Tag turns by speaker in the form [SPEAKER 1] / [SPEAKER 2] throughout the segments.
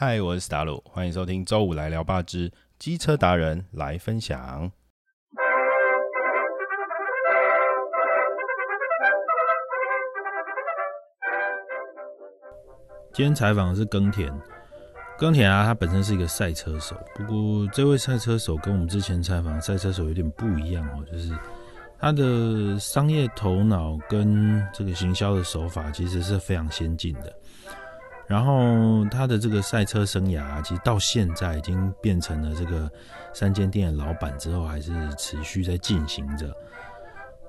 [SPEAKER 1] 嗨，我是达鲁，欢迎收听周五来聊吧之机车达人来分享。今天采访的是耕田，耕田啊，他本身是一个赛车手，不过这位赛车手跟我们之前采访赛车手有点不一样哦，就是他的商业头脑跟这个行销的手法其实是非常先进的。然后他的这个赛车生涯，其实到现在已经变成了这个三间店的老板之后，还是持续在进行着。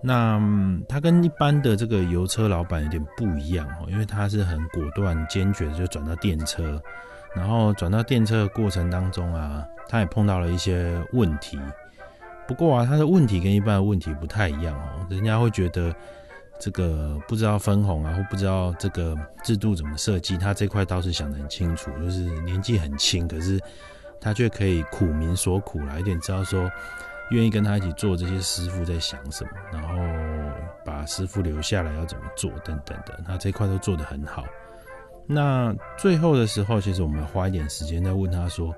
[SPEAKER 1] 那他跟一般的这个油车老板有点不一样哦，因为他是很果断坚决的就转到电车，然后转到电车的过程当中啊，他也碰到了一些问题。不过啊，他的问题跟一般的问题不太一样哦，人家会觉得。这个不知道分红啊，或不知道这个制度怎么设计，他这块倒是想得很清楚，就是年纪很轻，可是他却可以苦民所苦来，有点知道说愿意跟他一起做这些师傅在想什么，然后把师傅留下来要怎么做等等的，他这块都做得很好。那最后的时候，其实我们花一点时间在问他说，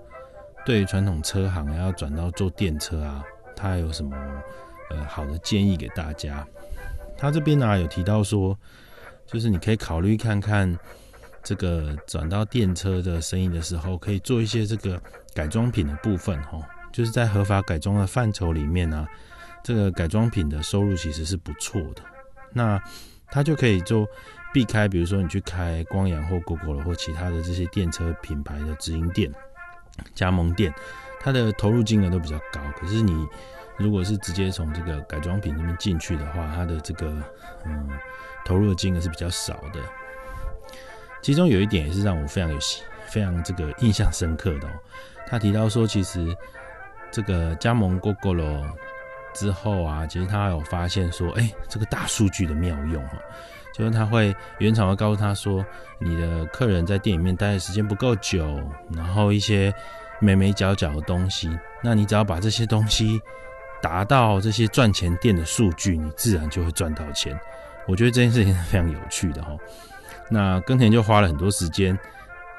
[SPEAKER 1] 对于传统车行要转到做电车啊，他有什么呃好的建议给大家？他这边呢有提到说，就是你可以考虑看看，这个转到电车的生意的时候，可以做一些这个改装品的部分哦，就是在合法改装的范畴里面呢，这个改装品的收入其实是不错的。那他就可以就避开，比如说你去开光阳或 GoGo 或其他的这些电车品牌的直营店、加盟店，它的投入金额都比较高，可是你。如果是直接从这个改装品这边进去的话，它的这个嗯投入的金额是比较少的。其中有一点也是让我非常有非常这个印象深刻的哦。他提到说，其实这个加盟 GoGo 之后啊，其实他有发现说，哎，这个大数据的妙用哈，就是他会原厂会告诉他说，你的客人在店里面待的时间不够久，然后一些眉眉角角的东西，那你只要把这些东西。达到这些赚钱店的数据，你自然就会赚到钱。我觉得这件事情是非常有趣的哈。那耕田就花了很多时间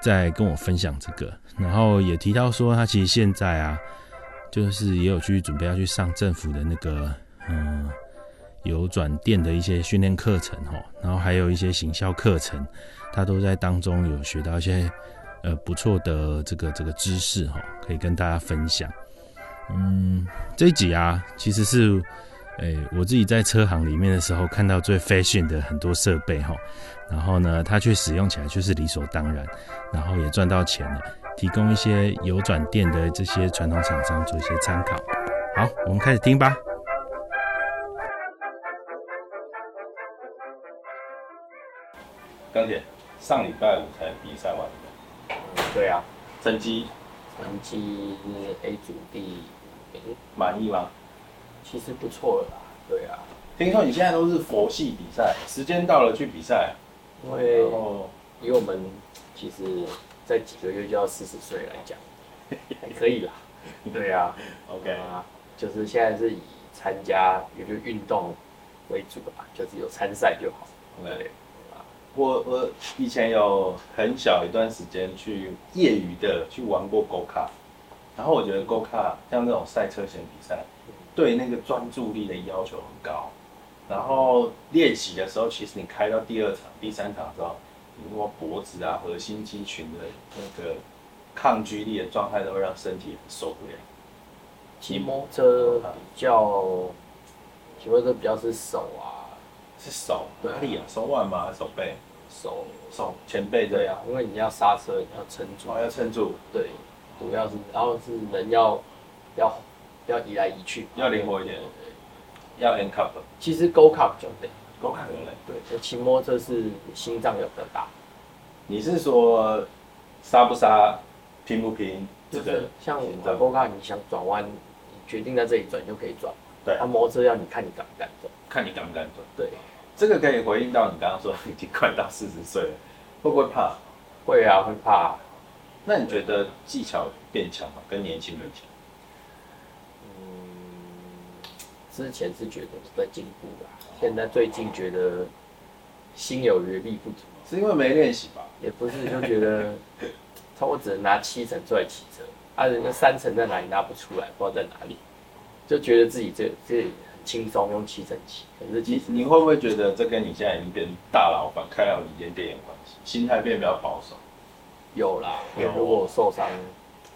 [SPEAKER 1] 在跟我分享这个，然后也提到说，他其实现在啊，就是也有去准备要去上政府的那个嗯有转店的一些训练课程哈，然后还有一些行销课程，他都在当中有学到一些呃不错的这个这个知识哈，可以跟大家分享。嗯，这一集啊，其实是，诶，我自己在车行里面的时候看到最 fashion 的很多设备哈，然后呢，它却使用起来却是理所当然，然后也赚到钱了，提供一些有转电的这些传统厂商做一些参考。好，我们开始听吧。钢铁，上礼拜五才比赛完的。
[SPEAKER 2] 对啊，
[SPEAKER 1] 成绩。
[SPEAKER 2] 成绩 A 组第名，
[SPEAKER 1] 满意吗？
[SPEAKER 2] 其实不错了啦。对啊，
[SPEAKER 1] 听说你现在都是佛系比赛，时间到了去比赛。
[SPEAKER 2] 因为因为我们其实，在几个月就要四十岁来讲，还可以啦。对啊
[SPEAKER 1] ，OK
[SPEAKER 2] 啊，就是现在是以参加也就运动为主吧，就是有参赛就好。
[SPEAKER 1] 对。我我以前有很小一段时间去业余的去玩过 Go 卡，然后我觉得 Go 卡像这种赛车型比赛，对那个专注力的要求很高，然后练习的时候，其实你开到第二场、第三场的时候，你如果脖子啊、核心肌群的那个抗拒力的状态，都会让身体很受不了。
[SPEAKER 2] 骑摩托车比较，骑摩托车比较是手啊。
[SPEAKER 1] 是手哪里啊？手腕吗？手背？
[SPEAKER 2] 手
[SPEAKER 1] 手前背
[SPEAKER 2] 对啊，因为你要刹车，你要撑住，
[SPEAKER 1] 要撑住。
[SPEAKER 2] 对，主要是然后是人要要要移来移去，
[SPEAKER 1] 要灵活一点。要 N cup。
[SPEAKER 2] 其实 Go cup 就对
[SPEAKER 1] ，Go cup 就对。
[SPEAKER 2] 对，骑摩托车是心脏要比较大。
[SPEAKER 1] 你是说刹不刹，拼不拼？
[SPEAKER 2] 这个像 Go cup，你想转弯，你决定在这里转就可以转。
[SPEAKER 1] 对，
[SPEAKER 2] 他摩托车要你看你敢不敢转，
[SPEAKER 1] 看你敢不敢转。
[SPEAKER 2] 对。
[SPEAKER 1] 这个可以回应到你刚刚说已经快到四十岁了，会不会怕？
[SPEAKER 2] 会啊，会怕。
[SPEAKER 1] 那你觉得技巧变强吗？跟年轻人比？
[SPEAKER 2] 嗯，之前是觉得在进步吧，现在最近觉得心有余力不足。
[SPEAKER 1] 是因为没练习吧？
[SPEAKER 2] 也不是，就觉得他我只能拿七成出来骑车，啊，人家三成在哪里拿不出来，不知道在哪里，就觉得自己这这很轻松用七成骑，可是其
[SPEAKER 1] 你
[SPEAKER 2] 实
[SPEAKER 1] 你会不会觉得这跟你现在已经变大老板，开了几间店有关系？心态变比较保守。
[SPEAKER 2] 有啦，因为
[SPEAKER 1] 有
[SPEAKER 2] 如果我受伤，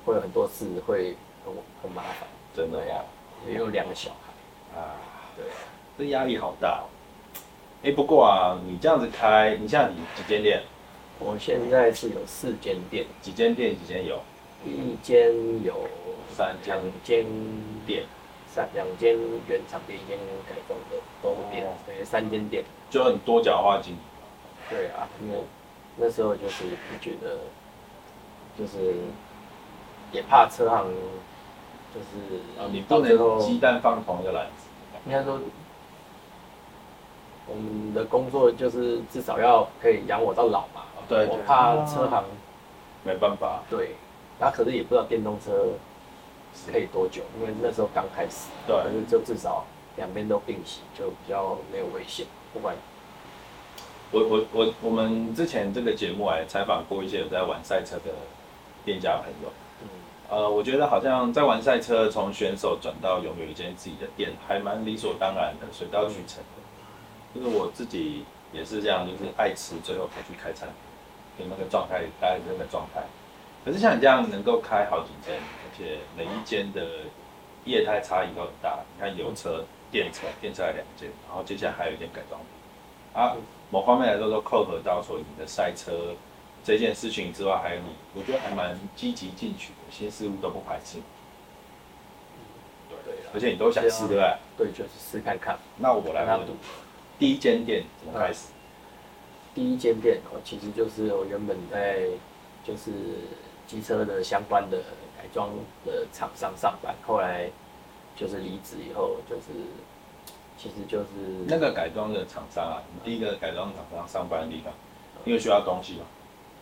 [SPEAKER 2] 会有很多事会很很麻烦，
[SPEAKER 1] 真的
[SPEAKER 2] 对呀，也有两个小孩，
[SPEAKER 1] 啊，
[SPEAKER 2] 对，
[SPEAKER 1] 这压力好大哦。哎、不过啊，你这样子开，你像你几间店？
[SPEAKER 2] 我现在是有四间店，
[SPEAKER 1] 几间店？几间有？
[SPEAKER 2] 一间有
[SPEAKER 1] 三间
[SPEAKER 2] 两间
[SPEAKER 1] 店，
[SPEAKER 2] 三两间原厂店，一间改装的都是店
[SPEAKER 1] 哦，
[SPEAKER 2] 对，三间店。
[SPEAKER 1] 就很多角化经营。
[SPEAKER 2] 对啊，因为那时候就是觉得，就是也怕车行，就是
[SPEAKER 1] 啊，你不能鸡蛋放同一个篮子。
[SPEAKER 2] 应该说，我们的工作就是至少要可以养我到老嘛。
[SPEAKER 1] 对
[SPEAKER 2] 我怕车行
[SPEAKER 1] 没办法，
[SPEAKER 2] 对，那可是也不知道电动车可以多久，因为那时候刚开始。
[SPEAKER 1] 对
[SPEAKER 2] 可是就至少两边都并行，就比较没有危险。不管
[SPEAKER 1] 我我我我们之前这个节目还采访过一些有在玩赛车的店家朋友，
[SPEAKER 2] 嗯，
[SPEAKER 1] 呃，我觉得好像在玩赛车，从选手转到拥有一间自己的店，还蛮理所当然的，水到渠成的。就是我自己也是这样，就是爱吃，最后才去开餐厅，就那个状态，大概是那个状态。可是像你这样能够开好几间，而且每一间的业态差异都很大。你看油车、电车，电车还两间，然后接下来还有一间改装店啊。某方面来说，都扣合到说你的赛车这件事情之外，还有你，我觉得还蛮积极进取的，新事物都不排斥。而且你都想试，对不对？
[SPEAKER 2] 对，就是试看看。
[SPEAKER 1] 那我来问第一间店怎么开始？
[SPEAKER 2] 第一间店哦，其实就是我原本在就是机车的相关的改装的厂商上班，后来就是离职以后，就是其实就是
[SPEAKER 1] 那个改装的厂商啊，你第一个改装厂商上班的地方，因为需要东西嘛，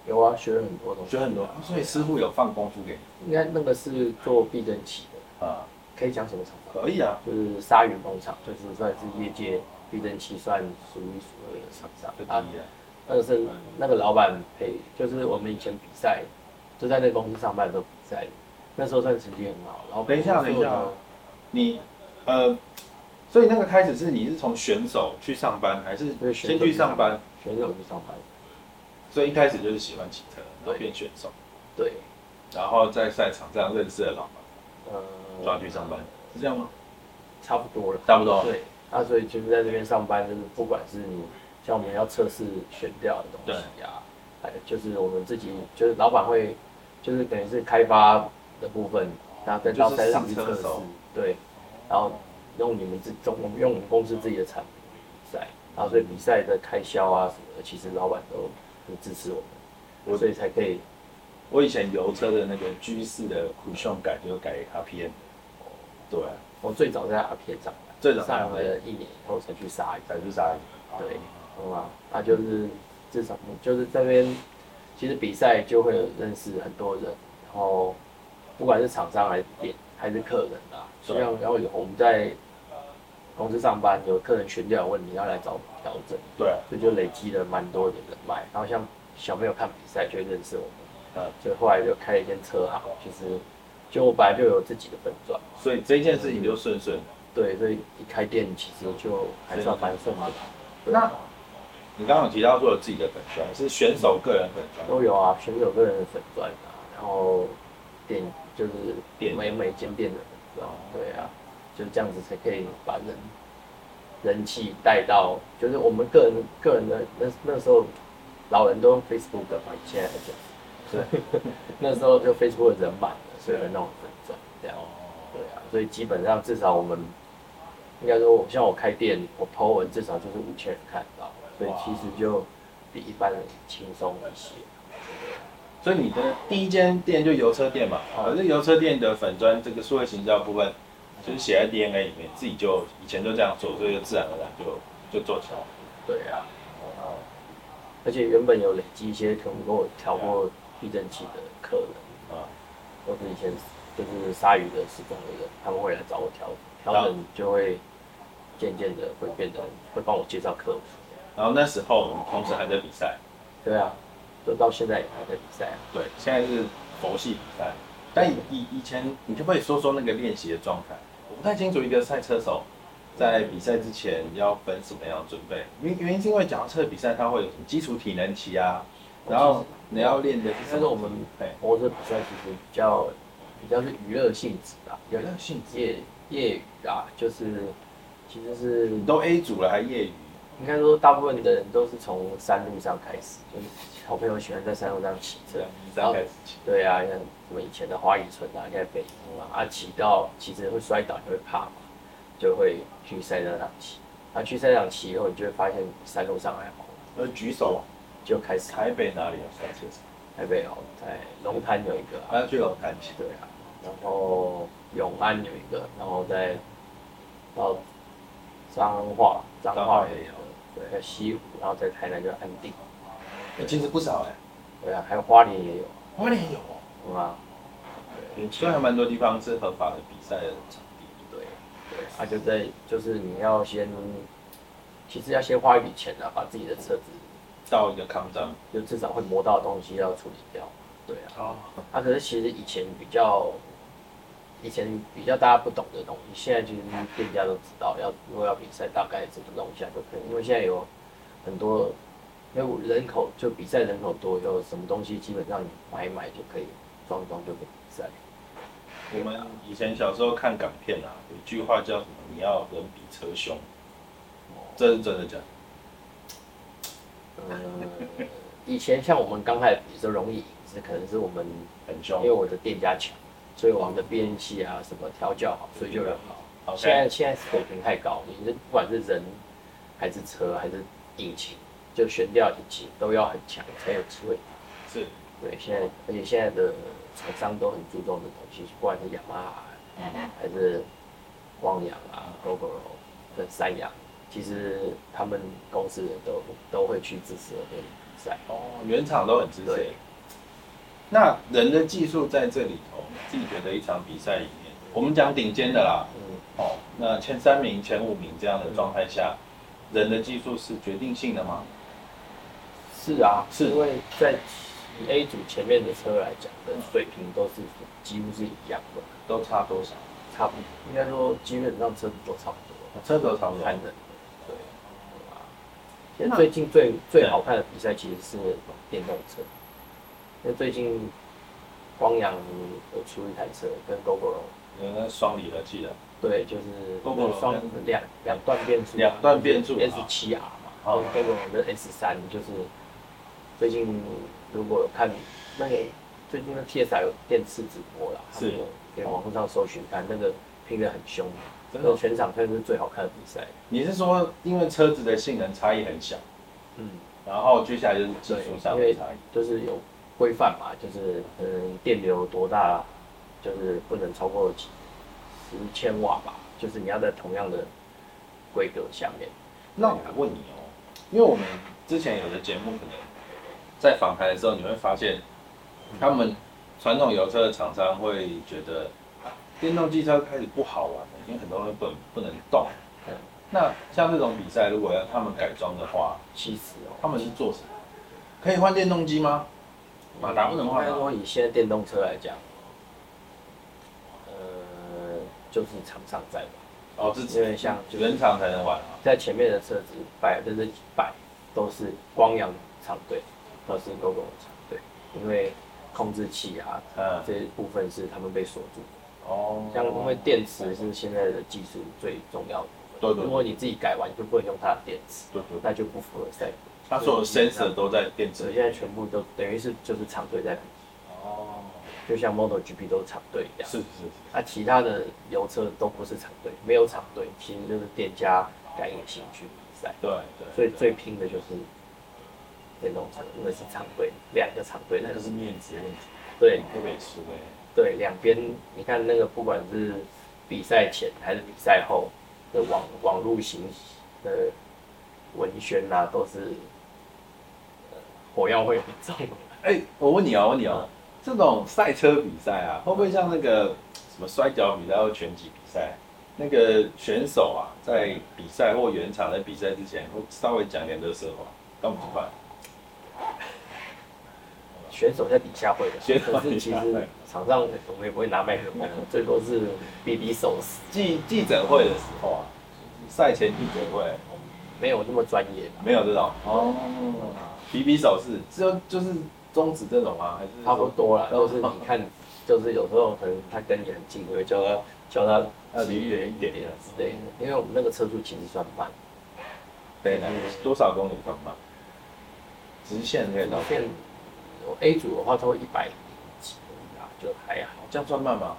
[SPEAKER 2] 有啊，学了很多东西，
[SPEAKER 1] 学很多，所以师傅有放功夫给你。
[SPEAKER 2] 应该那个是做避震器的，
[SPEAKER 1] 啊，
[SPEAKER 2] 可以讲什么厂？
[SPEAKER 1] 可以啊，
[SPEAKER 2] 就是鲨鱼工厂，就是算是业界避震器算数一数二的厂商。啊。
[SPEAKER 1] 这第一啊，
[SPEAKER 2] 那个是那个老板陪，就是我们以前比赛，就在那个公司上班的时候比赛，那时候算成绩很好。然后
[SPEAKER 1] 等一下，等一下，你呃，所以那个开始是你是从选手去上班，还是
[SPEAKER 2] 选
[SPEAKER 1] 先去上班？，
[SPEAKER 2] 选手去上班，
[SPEAKER 1] 所以一开始就是喜欢骑车，然后变选手，
[SPEAKER 2] 对，
[SPEAKER 1] 然后在赛场上认识了老板，
[SPEAKER 2] 呃，
[SPEAKER 1] 抓去上班，是这样吗？
[SPEAKER 2] 差不多了，
[SPEAKER 1] 差不多。
[SPEAKER 2] 对，啊，所以就是在这边上班，就是不管是你像我们要测试选调的东西呀、还有就是我们自己就是老板会，就是等于是开发的部分，然后再到赛场去测试对，然后用你们自中用我们公司自己的产品比赛，然后所以比赛的开销啊什么的，其实老板都很支持我们，
[SPEAKER 1] 我
[SPEAKER 2] 所以才可以
[SPEAKER 1] 我以前油车的那个 G 四的苦胸改就改 RPM，对，
[SPEAKER 2] 我最早在 R P 上班，
[SPEAKER 1] 最早
[SPEAKER 2] 上了一年以后才去鲨鱼。
[SPEAKER 1] 才是啥？
[SPEAKER 2] 对，好吧，那就是至少就是这边，其实比赛就会有认识很多人，然后不管是厂商还是店还是客人啊，
[SPEAKER 1] 对。
[SPEAKER 2] 像然后有我们在公司上班，有客人选调有问题要来找调整，
[SPEAKER 1] 对，
[SPEAKER 2] 所以就累积了蛮多的人脉，然后像小朋友看比赛就会认识我们，
[SPEAKER 1] 呃，
[SPEAKER 2] 所以后来就开了一间车行，其实就我本来就有自己的粉钻，
[SPEAKER 1] 所以这件事情就顺顺的。
[SPEAKER 2] 对，所以一开店其实就还算蛮顺的，对
[SPEAKER 1] 那你刚刚有提到说有自己的粉砖，是选手个人粉砖，
[SPEAKER 2] 都有啊，选手个人的粉钻啊，然后店就是
[SPEAKER 1] 店
[SPEAKER 2] 每每间店的粉钻，对啊，就这样子才可以把人人气带到，就是我们个人个人的那那时候老人都用 Facebook 嘛，以前来讲，对，那时候就 Facebook 的人满了，所以有那种粉钻这样，对啊，所以基本上至少我们应该说，我像我开店，我 po 文至少就是五千人看到，所以其实就比一般人轻松一些。
[SPEAKER 1] 所以你的第一间店就油车店嘛，可是油车店的粉砖这个数位行销部分，就是写在 DNA 里面，自己就以前就这样做，所以就自然而然就就做起来。
[SPEAKER 2] 对啊，而且原本有累积一些可能跟我调过避震器的客人，
[SPEAKER 1] 啊，
[SPEAKER 2] 或是以前就是鲨鱼的施工的人，他们会来找我调调整，就会渐渐的会变得会帮我介绍客户。
[SPEAKER 1] 然后那时候你同时还在比赛，
[SPEAKER 2] 对啊，就到现在也还在比赛啊。
[SPEAKER 1] 对，现在是佛系比赛。但以以以前，你可不可以说说那个练习的状态？我不太清楚一个赛车手在比赛之前要分什么样的准备。原原因是因为脚踏车比赛它会有什么基础体能期啊，然后你要练的？
[SPEAKER 2] 但是我们
[SPEAKER 1] 对
[SPEAKER 2] 摩托车比赛其实比较比较是娱乐性质啊，
[SPEAKER 1] 娱乐性质
[SPEAKER 2] 业业余啊，就是其实是
[SPEAKER 1] 你都 A 组了还业余？
[SPEAKER 2] 应该说大部分的人都是从山路上开始，就是小朋友喜欢在山路上骑车。
[SPEAKER 1] 然后开始骑。
[SPEAKER 2] 对啊，像什么以前的花乙村啊，现在北风啊，啊骑到其实会摔倒，就会怕嘛，就会去赛车场骑。啊，去赛车场骑以后，你就会发现山路上还好，
[SPEAKER 1] 呃，举手，
[SPEAKER 2] 就开始。
[SPEAKER 1] 台北哪里有赛车？场？
[SPEAKER 2] 台北哦，在龙潭有一个啊，
[SPEAKER 1] 去龙潭骑。
[SPEAKER 2] 对啊，然后永安有一个，然后再到彰化，彰
[SPEAKER 1] 彰
[SPEAKER 2] 化
[SPEAKER 1] 也有，
[SPEAKER 2] 对，还有西湖，然后在台南就安定，
[SPEAKER 1] 欸其实不少哎，
[SPEAKER 2] 对啊，还有花莲也有，
[SPEAKER 1] 花莲有哦，
[SPEAKER 2] 嗯啊，对，
[SPEAKER 1] 所以还蛮多地方是合法的比赛的场地。
[SPEAKER 2] 对对，啊就在就是你要先，其实要先花一笔钱啊，把自己的车子
[SPEAKER 1] 到一个抗战。
[SPEAKER 2] 就至少会磨到的东西要处理掉，对啊，
[SPEAKER 1] 哦，
[SPEAKER 2] 啊可是其实以前比较。以前比较大家不懂的东西，现在其实店家都知道，要如果要比赛，大概怎么弄一下就可以。因为现在有很多，因为人口就比赛人口多，有什么东西基本上你买一买就可以装一装就可以比赛。
[SPEAKER 1] 我们以前小时候看港片啊，有一句话叫什么？你要人比车凶。这是真的假的？
[SPEAKER 2] 呃，以前像我们刚开始比的时候容易赢，是可能是我们
[SPEAKER 1] 很凶
[SPEAKER 2] 因为。我的店家强，所以我们的变器啊什么调教好，所以就很好。现在现在水平太高，你是不管是人还是车还是引擎，就悬吊引擎都要很强才有机会。
[SPEAKER 1] 是，
[SPEAKER 2] 对，现在而且现在的厂商都很注重的东西，不管是雅马哈还是光阳啊、GoGo 跟三洋，其实他们公司人都都会去支持我们比赛。
[SPEAKER 1] 哦，原厂都很支持
[SPEAKER 2] 对。
[SPEAKER 1] 那人的技术在这里头，自己觉得一场比赛里面，我们讲顶尖的啦，
[SPEAKER 2] 嗯，
[SPEAKER 1] 哦，那前三名、前五名这样的状态下，人的技术是决定性的吗？
[SPEAKER 2] 是啊，
[SPEAKER 1] 是。
[SPEAKER 2] 因为在 A 组前面的车来讲的水平都是几乎是一样的，
[SPEAKER 1] 都差多少？
[SPEAKER 2] 差不多，应该说基本上车子都差不多，
[SPEAKER 1] 车子都差不多。
[SPEAKER 2] 看。人，对，啊。现在最近最最好看的比赛其实是电动车，因为最近光阳有出一台车跟 GoGo
[SPEAKER 1] 有那双离合器的，
[SPEAKER 2] 对，就是
[SPEAKER 1] Gogoro
[SPEAKER 2] 双两两段变速，
[SPEAKER 1] 两段变速
[SPEAKER 2] S 七 R 嘛，然
[SPEAKER 1] 好
[SPEAKER 2] 后 GoGo 的 S 三就是最近如果有看那个最近的 TSI 有电视直播啦，他们
[SPEAKER 1] 是
[SPEAKER 2] 有给网络上搜寻看，那个拼得很凶，
[SPEAKER 1] 真的
[SPEAKER 2] 全场算是最好看的比赛。
[SPEAKER 1] 你是说因为车子的性能差异很小，
[SPEAKER 2] 嗯，
[SPEAKER 1] 然后接下来就是技术上的差异？
[SPEAKER 2] 就是有规范嘛，就是嗯电流多大，就是不能超过几十千瓦吧，就是你要在同样的规格下面。
[SPEAKER 1] 那我问你哦，因为我们之前有的节目可能在访谈的时候，你会发现他们传统油车的厂商会觉得啊电动机车开始不好玩了，因为很多人不能不能动
[SPEAKER 2] 嗯。
[SPEAKER 1] 那像这种比赛，如果要他们改装的话，
[SPEAKER 2] 其实哦，
[SPEAKER 1] 他们是做什么？可以换电动机吗？马达不能换吗？
[SPEAKER 2] 应该说以现在电动车来讲，呃，就是厂商在吧，
[SPEAKER 1] 哦，自己
[SPEAKER 2] 因为像就是
[SPEAKER 1] 原厂才能玩啊。
[SPEAKER 2] 在前面的车子百分之百都是光阳厂队，都是 GoGo 厂队，因为控制器啊
[SPEAKER 1] 嗯，
[SPEAKER 2] 这一部分是他们被锁住的。
[SPEAKER 1] 哦，
[SPEAKER 2] 像因为电池是现在的技术最重要的部分，
[SPEAKER 1] 对对对
[SPEAKER 2] 如果你自己改完，你就不能用它的电池，
[SPEAKER 1] 对对对，
[SPEAKER 2] 那就不符合赛规。
[SPEAKER 1] 它所有 sensor 都在电池。
[SPEAKER 2] 所以现在全部都等于是就是厂队在比，
[SPEAKER 1] 哦，
[SPEAKER 2] 就像 MotoGP 都是厂队一样。
[SPEAKER 1] 是是是。
[SPEAKER 2] 那、其他的油车都不是厂队，没有厂队，其实就是店家感应兴趣比赛。
[SPEAKER 1] 对对，
[SPEAKER 2] 所以最拼的就是电动车，因为是常规，两个常规
[SPEAKER 1] 那就是面子问题，
[SPEAKER 2] 对
[SPEAKER 1] 会不会吃呗？
[SPEAKER 2] 对，两边你看那个不管是比赛前还是比赛后的网网络行的文宣啊，都是、呃火药味很重。
[SPEAKER 1] 哎、我问你哦，我问你哦，这种赛车比赛啊，会不会像那个什么摔跤比赛或拳击比赛，那个选手啊，在比赛或原场在比赛之前，会稍微讲点乐色话，干嘛不快？
[SPEAKER 2] 选手在底下会的，
[SPEAKER 1] 选手
[SPEAKER 2] 是其实场上我们也不会拿麦克风，最多是比比手势，
[SPEAKER 1] 记记者会的时候啊，赛前记者会
[SPEAKER 2] 没有那么专业吧。
[SPEAKER 1] 没有这种。哦，比比手势，就就是中指这种吗？还是
[SPEAKER 2] 差不多啦，
[SPEAKER 1] 都
[SPEAKER 2] 是你看，就是有时候可能他跟你很近，你会叫他叫他
[SPEAKER 1] 要离
[SPEAKER 2] 离远一点点之类的，因为我们那个车速其实算慢，
[SPEAKER 1] 对的，多少公里算慢？直线可以到，
[SPEAKER 2] A 组的话，它会一百几就还好，
[SPEAKER 1] 这样算慢吗？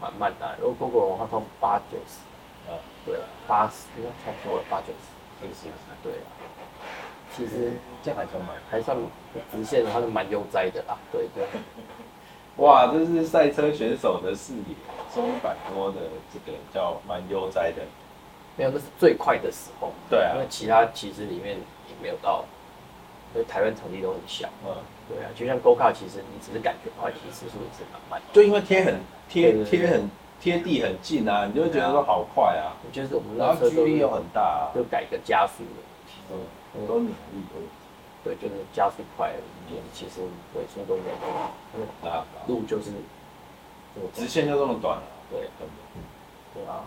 [SPEAKER 2] 蛮慢的啊。如果 GoGo 的话，它八九十，
[SPEAKER 1] 啊，
[SPEAKER 2] 对啊，八十应该差不多了，八九十，
[SPEAKER 1] 是是是，
[SPEAKER 2] 对啊。其实
[SPEAKER 1] 这样还算慢。
[SPEAKER 2] 还算直线的话是蛮悠哉的啦，对对。
[SPEAKER 1] 哇，这是赛车选手的视野，中一百多的这个叫蛮悠哉的。
[SPEAKER 2] 没有，那是最快的时候。
[SPEAKER 1] 对啊
[SPEAKER 2] 因为其他其实里面也没有到，因为台湾场地都很小。
[SPEAKER 1] 嗯，
[SPEAKER 2] 对啊，就像 Go Car，其实你只是感觉快，其实速度也是蛮慢的。
[SPEAKER 1] 就因为贴很贴
[SPEAKER 2] 对对对。
[SPEAKER 1] 贴很贴地很近啊，你就会觉得说好快啊，
[SPEAKER 2] 就是我们那车都
[SPEAKER 1] 距离又很大啊，
[SPEAKER 2] 就改个加速的，
[SPEAKER 1] 嗯，
[SPEAKER 2] 嗯
[SPEAKER 1] 都努力都
[SPEAKER 2] 对，就是加速快了一点，其实尾速都没有那路就是
[SPEAKER 1] 直线就这么短了，
[SPEAKER 2] 对。对啊，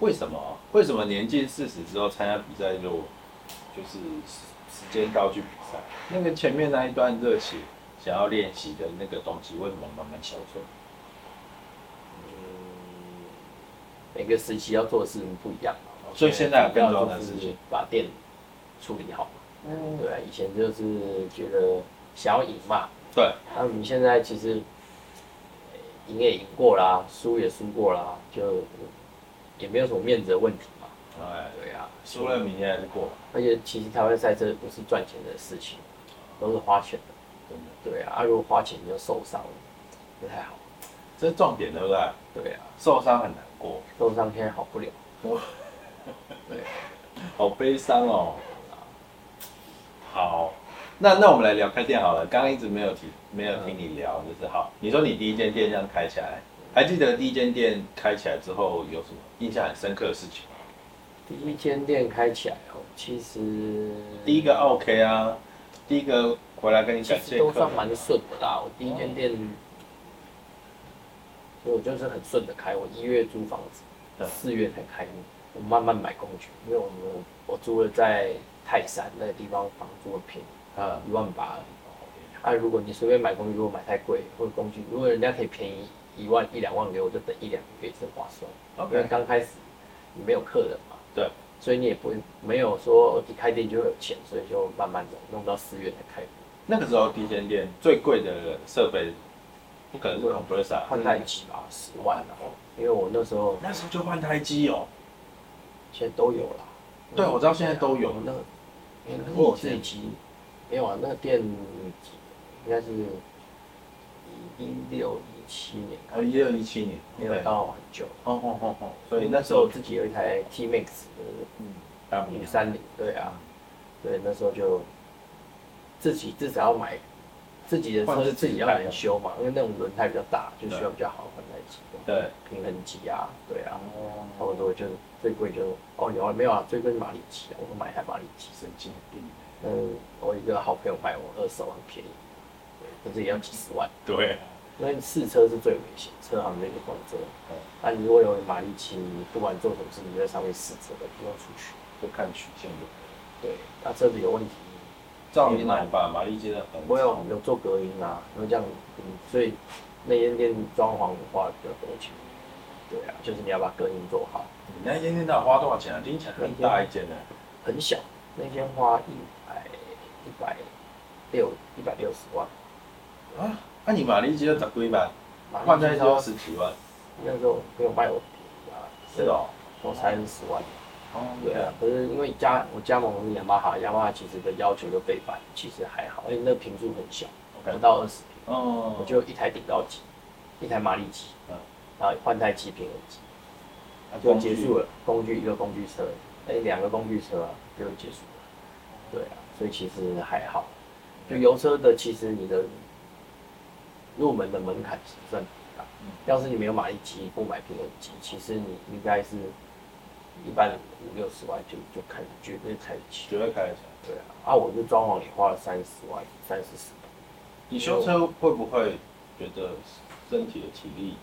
[SPEAKER 1] 为什么？为什么年近四十之后参加比赛就就是时时间到去比赛？那个前面那一段热血想要练习的那个东西，为什么慢慢消退？
[SPEAKER 2] 嗯，每个时期要做的事情不一样嘛。
[SPEAKER 1] 所以现在有更重要的
[SPEAKER 2] 就是
[SPEAKER 1] 事情
[SPEAKER 2] 把店处理好嘛。
[SPEAKER 1] 嗯，
[SPEAKER 2] 对啊，以前就是觉得想要赢嘛，
[SPEAKER 1] 对，
[SPEAKER 2] 那你现在其实呃赢也赢过啦，输也输过啦，就也没有什么面子的问题嘛。
[SPEAKER 1] 哎，
[SPEAKER 2] 对啊，
[SPEAKER 1] 输了明天还是过，
[SPEAKER 2] 而且其实台湾赛车不是赚钱的事情，都是花钱的。
[SPEAKER 1] 真的，
[SPEAKER 2] 对啊，啊如果花钱你就受伤了，不太好。
[SPEAKER 1] 这是重点，对不对？
[SPEAKER 2] 对啊，
[SPEAKER 1] 受伤很难过，
[SPEAKER 2] 受伤现在好不了。对，
[SPEAKER 1] 好悲伤哦。好，那那我们来聊开店好了。刚刚一直没有提，没有听你聊，就是好。你说你第一间店这样开起来，还记得第一间店开起来之后有什么印象很深刻的事情吗？
[SPEAKER 2] 第一间店开起来哦，其实
[SPEAKER 1] 第一个 OK 啊，第一个回来跟你
[SPEAKER 2] 其实都算蛮顺的啦。我第一间店，所以我就是很顺的开。我一月租房子
[SPEAKER 1] 嗯，
[SPEAKER 2] 四月才开幕，我慢慢买工具，因为我们我租了在泰山那个地方，房租很便宜，
[SPEAKER 1] 啊，
[SPEAKER 2] 一万八而已。啊，如果你随便买工具，如果买太贵，或者工具，如果人家可以便宜一万一两万给我，就等一两个月是划算。因为
[SPEAKER 1] OK，
[SPEAKER 2] 刚开始你没有客人嘛，
[SPEAKER 1] 对，
[SPEAKER 2] 所以你也不会没有说一开店就会有钱，所以就慢慢的弄到四月才开。
[SPEAKER 1] 那个时候第一间店最贵的设备，不可能是 compressor，
[SPEAKER 2] 换胎机吧，十万然后，因为我那时候
[SPEAKER 1] 那时候就换胎机哦。
[SPEAKER 2] 现在都有啦。
[SPEAKER 1] 对我知道现在都有
[SPEAKER 2] 那个，因为
[SPEAKER 1] 我
[SPEAKER 2] 我自己机没有啊，那个店应该是一六一七年。开
[SPEAKER 1] 哦，一六一七年，
[SPEAKER 2] 没有到很久。
[SPEAKER 1] 哦哦哦哦，所以那时候
[SPEAKER 2] 我自己有一台 T Max
[SPEAKER 1] 嗯，大
[SPEAKER 2] 五三零，对啊，对，那时候就自己至少要买自己的车，
[SPEAKER 1] 换自己
[SPEAKER 2] 要
[SPEAKER 1] 的
[SPEAKER 2] 能修嘛，因为那种轮胎比较大，就需要比较好的换胎机，
[SPEAKER 1] 对，
[SPEAKER 2] 平衡机啊，对啊，差
[SPEAKER 1] 哦，
[SPEAKER 2] 不多就最贵就哦有啊没有啊，最贵是马力机啊，我买一台马力机，
[SPEAKER 1] 神经病。
[SPEAKER 2] 嗯，我一个好朋友买我二手很便宜，对，可是也要几十万，
[SPEAKER 1] 对，
[SPEAKER 2] 因为试车是最危险，车行那个动作，
[SPEAKER 1] 嗯
[SPEAKER 2] 那你如果有马力机，你不管做什么事，你就在上面试车的，不用出去，
[SPEAKER 1] 就看曲线就。
[SPEAKER 2] 对，那车子有问题。
[SPEAKER 1] 照你买吧，马力接的很
[SPEAKER 2] 我有有做隔音啊，因为这样，嗯，所以那间店装潢花比较多钱。对啊，就是你要把隔音做好。
[SPEAKER 1] 你那间店到底花多少钱啊？听起来很大一间呢。
[SPEAKER 2] 很小，那间花一百一百六一百六十万，
[SPEAKER 1] 啊，那你玛丽接的十几万，换胎就
[SPEAKER 2] 力机超
[SPEAKER 1] 十几万。
[SPEAKER 2] 那时候没有卖我便宜啊，
[SPEAKER 1] 是哦。
[SPEAKER 2] 我才十万。
[SPEAKER 1] 哦
[SPEAKER 2] 对啊，可是因为加我加盟是雅马哈，雅马哈其实的要求就背板其实还好，因为那个平数很小不到二十平。
[SPEAKER 1] 哦
[SPEAKER 2] 我就一台顶到机，一台马力机，
[SPEAKER 1] 嗯
[SPEAKER 2] 然后换台机平衡机，就结束了。工具一个工具车，哎，两个工具车啊，就结束了。对啊，所以其实还好。就油车的，其实你的入门的门槛其实算低的。
[SPEAKER 1] 嗯
[SPEAKER 2] 要是你没有马力机，不买平衡机，其实你应该是一般五六十万就就开，绝对开得起。
[SPEAKER 1] 绝对开得起来。
[SPEAKER 2] 对啊，啊，我就装潢也花了三十万，三四十万。
[SPEAKER 1] 你修车会不会觉得身体的体力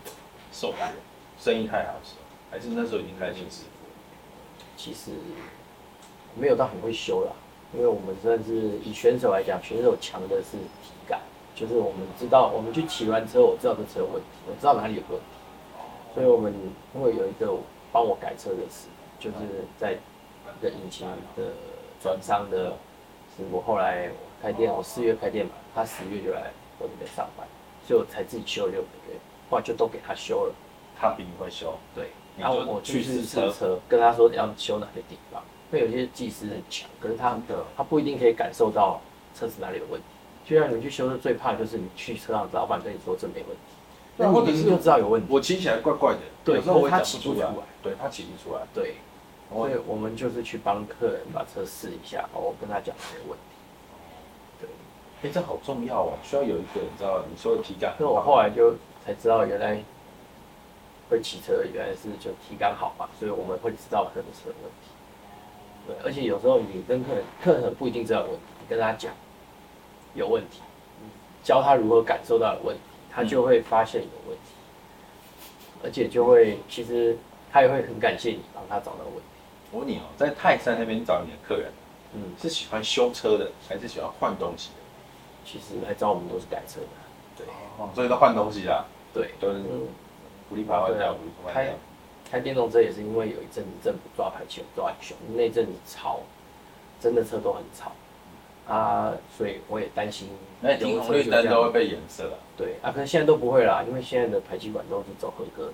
[SPEAKER 1] 受不了？生意太好的时候，还是那时候已经开始师傅？
[SPEAKER 2] 其实没有到很会修啦，因为我们算是以选手来讲，选手强的是体感，就是我们知道，我们去骑完车，我知道这车有问题，我知道哪里有问题，所以我们因为有一个帮我改车的师，就是在一个引擎的转商的师傅，后来我开店，我四月开店嘛，他十月就来我这边上班，所以我才自己修六个月，后来就都给他修了。
[SPEAKER 1] 他比你会修，
[SPEAKER 2] 对，然后我去
[SPEAKER 1] 去试
[SPEAKER 2] 试
[SPEAKER 1] 车
[SPEAKER 2] 车，跟他说要修哪些地方，因为有些技师很强，可是他的他不一定可以感受到车子哪里有问题。就像你去修车，最怕就是你去车上，老板跟你说这没问题，那
[SPEAKER 1] 或者是
[SPEAKER 2] 就知道有问题。
[SPEAKER 1] 我骑起来怪怪的，
[SPEAKER 2] 对
[SPEAKER 1] 有时候
[SPEAKER 2] 他骑不出来，
[SPEAKER 1] 对他骑不出来。
[SPEAKER 2] 对，所以我们就是去帮客人把车试一下，哦我跟他讲没问题。对，
[SPEAKER 1] 哎，这好重要哦，需要有一个你知道，你说的体感
[SPEAKER 2] 那。我后来就才知道，原来会骑车原来是就体感好嘛，所以我们会知道客人车的问题。对，而且有时候你跟客人，客人不一定知道有问题，你跟他讲有问题，教他如何感受到有问题，他就会发现有问题，而且就会其实他也会很感谢你帮他找到问题。
[SPEAKER 1] 我问你哦，在泰山那边找你的客人，
[SPEAKER 2] 嗯，
[SPEAKER 1] 是喜欢修车的，还是喜欢换东西的？
[SPEAKER 2] 其实来找我们都是改车的，对
[SPEAKER 1] 哦，所以都换东西啦，
[SPEAKER 2] 对，
[SPEAKER 1] 都是
[SPEAKER 2] 嗯。
[SPEAKER 1] 鼓励爬换掉，鼓励爬换
[SPEAKER 2] 开
[SPEAKER 1] 掉。
[SPEAKER 2] 开电动车也是因为有一阵子政府抓排气抓很凶，那阵子吵，真的车都很吵啊，所以我也担心。
[SPEAKER 1] 那你停红绿灯都会被颜色啊。
[SPEAKER 2] 对啊，可是现在都不会啦，因为现在的排气管都是走合格的。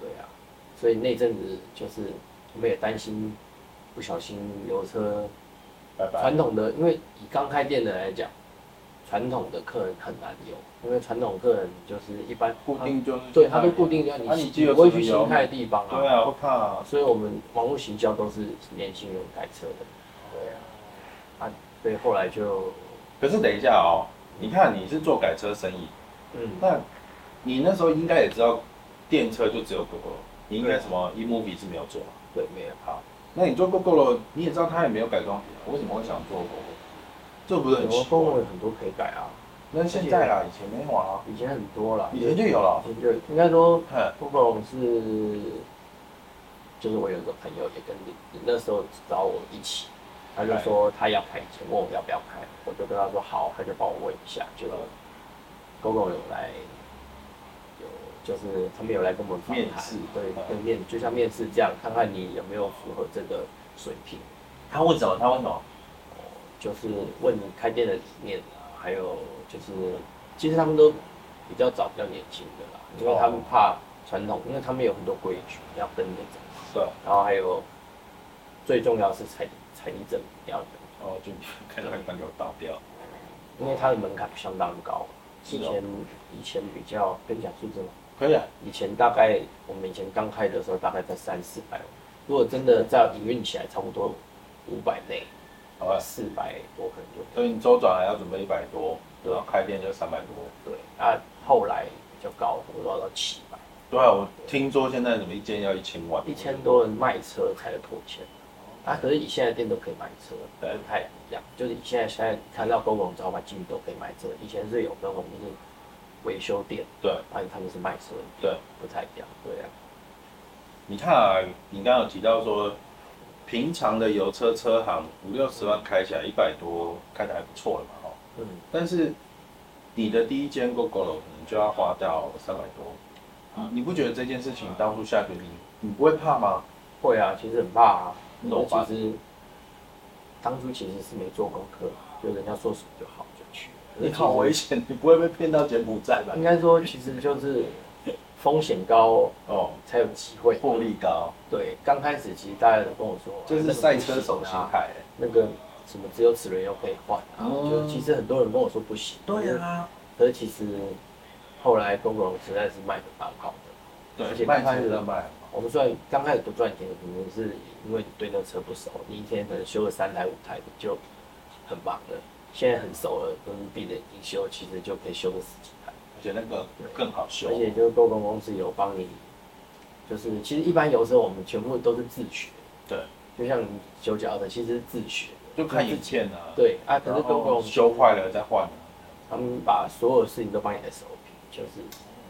[SPEAKER 2] 对啊，所以那阵子就是我们也担心不小心油车
[SPEAKER 1] 拜拜。
[SPEAKER 2] 传统的，因为以刚开店的来讲，传统的客人很难有，因为传统客人就是一般
[SPEAKER 1] 固定就是
[SPEAKER 2] 对，他都固定在
[SPEAKER 1] 啊你
[SPEAKER 2] 你
[SPEAKER 1] 记得
[SPEAKER 2] 不会去新开的地方啊。
[SPEAKER 1] 对啊，会怕啊。
[SPEAKER 2] 所以我们网络行销都是年轻人改车的，对啊，啊，所以后来就，
[SPEAKER 1] 可是等一下哦，你看你是做改车生意，
[SPEAKER 2] 嗯，
[SPEAKER 1] 那你那时候应该也知道电车就只有 GoGo，你应该什么 eMovie 是没有做嘛？
[SPEAKER 2] 对，没有，
[SPEAKER 1] 好，那你做 GoGo 了，你也知道它也没有改装品啊，为什么会想做 GoGo？这不是很
[SPEAKER 2] 有
[SPEAKER 1] 奇怪
[SPEAKER 2] 功能？很多可以改啊，
[SPEAKER 1] 那现在啦，以前没有啊，
[SPEAKER 2] 以前很多了，
[SPEAKER 1] 以前就有了。
[SPEAKER 2] 以前就应该说
[SPEAKER 1] 哼，
[SPEAKER 2] 不光是，就是我有一个朋友也跟你，你那时候找我一起，他就说他要开车，问我要不要开，我就跟他说好，他就帮我问一下，就 GoGo 有来，有就是他们有来跟我们
[SPEAKER 1] 面试，
[SPEAKER 2] 对，
[SPEAKER 1] 嗯
[SPEAKER 2] 跟面就像面试这样，看看你有没有符合这个水平，
[SPEAKER 1] 他问什么？他问什么？
[SPEAKER 2] 就是问你开店的理念啊，还有就是其实他们都比较早比较年轻的啦，因为他们怕传统，因为他们有很多规矩要跟着走。
[SPEAKER 1] 对，
[SPEAKER 2] 然后还有最重要是财财力证明要有，
[SPEAKER 1] 哦，就开始快给我倒掉。
[SPEAKER 2] 因为它的门槛相当高。
[SPEAKER 1] 是哦
[SPEAKER 2] 以前以前比较跟你讲数字吗？
[SPEAKER 1] 可以啊，
[SPEAKER 2] 以前大概我们以前刚开的时候大概在三四百，如果真的在营运起来，差不多五百内，
[SPEAKER 1] 好吧。
[SPEAKER 2] 四百多可能就
[SPEAKER 1] 所以你周转还要准备一百多，
[SPEAKER 2] 对
[SPEAKER 1] 然后开店就三百多。
[SPEAKER 2] 对。啊，后来比较高，我都要到七百，
[SPEAKER 1] 对啊，我听说现在怎么一件要一千万，
[SPEAKER 2] 一千多人卖车才能破千。啊，可是你现在店都可以买车，不太一样。就是你现在现在看到公共招牌进去都可以买车，以前是有那种就是维修店，
[SPEAKER 1] 对
[SPEAKER 2] 啊，他们是卖车，
[SPEAKER 1] 对，
[SPEAKER 2] 不太一样。对啊，
[SPEAKER 1] 你看啊，你刚刚有提到说，平常的油车车行五六十万开起来一百多，看起来还不错了嘛，哈。
[SPEAKER 2] 嗯，
[SPEAKER 1] 但是你的第一间 GoGo 楼可能就要花掉三百多，你你不觉得这件事情当初下决定，你不会怕吗？
[SPEAKER 2] 会啊，其实很怕啊。我其实当初其实是没做功课，就人家说什么就好就去。
[SPEAKER 1] 你好危险，你不会被骗到柬埔寨吧
[SPEAKER 2] 应？该说，其实就是风险高
[SPEAKER 1] 哦，
[SPEAKER 2] 才有机会。
[SPEAKER 1] 获利高，
[SPEAKER 2] 对，刚开始其实大家都跟我说，
[SPEAKER 1] 就是赛车手心
[SPEAKER 2] 啊，
[SPEAKER 1] 态。
[SPEAKER 2] 那个什么只有齿轮又可以换啊，
[SPEAKER 1] 哦
[SPEAKER 2] 就其实很多人跟我说不行。
[SPEAKER 1] 对啊，
[SPEAKER 2] 可是其实后来公共实在是卖的蛮好的。
[SPEAKER 1] 对，
[SPEAKER 2] 而且
[SPEAKER 1] 卖
[SPEAKER 2] 刚开始
[SPEAKER 1] 车的卖，
[SPEAKER 2] 我们虽然刚开始不赚钱，可能是因为你对那车不熟，你一天可能修了三台五台，你就很忙了。现在很熟了，跟闭着眼睛修，其实就可以修个十几台。
[SPEAKER 1] 而且那个更好修
[SPEAKER 2] 而。且就是公共公司有帮你，就是其实一般有时候我们全部都是自学，
[SPEAKER 1] 对，
[SPEAKER 2] 就像你修脚的，其实是自学，
[SPEAKER 1] 就看影
[SPEAKER 2] 自己
[SPEAKER 1] 片啊，
[SPEAKER 2] 对啊，可
[SPEAKER 1] 然
[SPEAKER 2] 是公共
[SPEAKER 1] 后修坏了再换啊。
[SPEAKER 2] 他们把所有事情都帮你 SOP，就是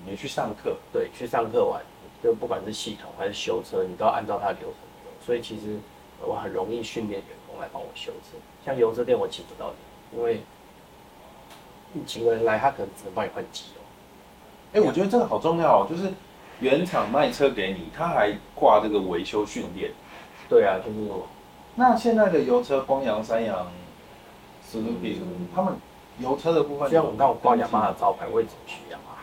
[SPEAKER 1] 你去上课，
[SPEAKER 2] 对去上课完，就不管是系统还是修车，你都要按照它的流程走。所以其实我很容易训练员工来帮我修车。像油车店我请不到人，因为你请个人来，他可能只能帮你换机油。
[SPEAKER 1] 哎、我觉得这个好重要哦，就是原厂卖车给你，他还挂这个维修训练。
[SPEAKER 2] 对啊，就是
[SPEAKER 1] 那现在的油车，光阳、三阳、斯图比，他们油车的部分，
[SPEAKER 2] 就像我刚我挂雅马哈的招牌，我也只去雅马哈。